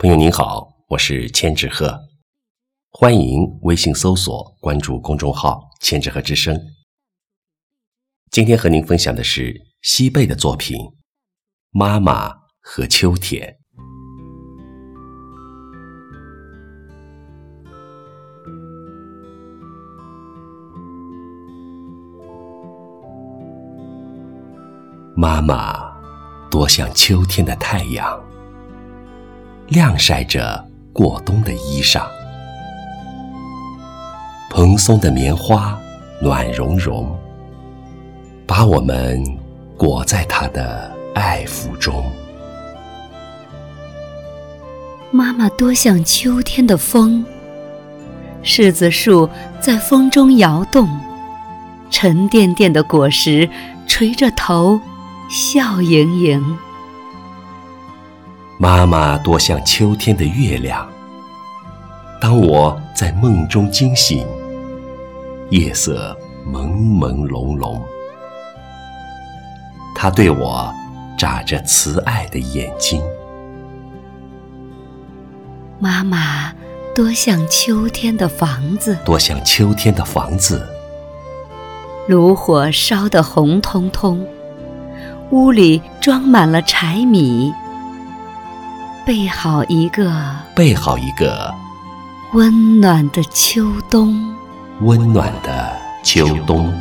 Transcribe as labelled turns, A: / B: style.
A: 朋友您好，我是千纸鹤，欢迎微信搜索关注公众号“千纸鹤之声”。今天和您分享的是西贝的作品《妈妈和秋天》。妈妈多像秋天的太阳。晾晒着过冬的衣裳，蓬松的棉花暖融融，把我们裹在它的爱抚中。
B: 妈妈多像秋天的风，柿子树在风中摇动，沉甸甸的果实垂着头，笑盈盈。
A: 妈妈多像秋天的月亮。当我在梦中惊醒，夜色朦朦胧胧，她对我眨着慈爱的眼睛。
B: 妈妈多像秋天的房子，
A: 多像秋天的房子。
B: 炉火烧得红彤彤，屋里装满了柴米。备好一个，
A: 备好一个
B: 温暖的秋冬，
A: 温暖的秋冬。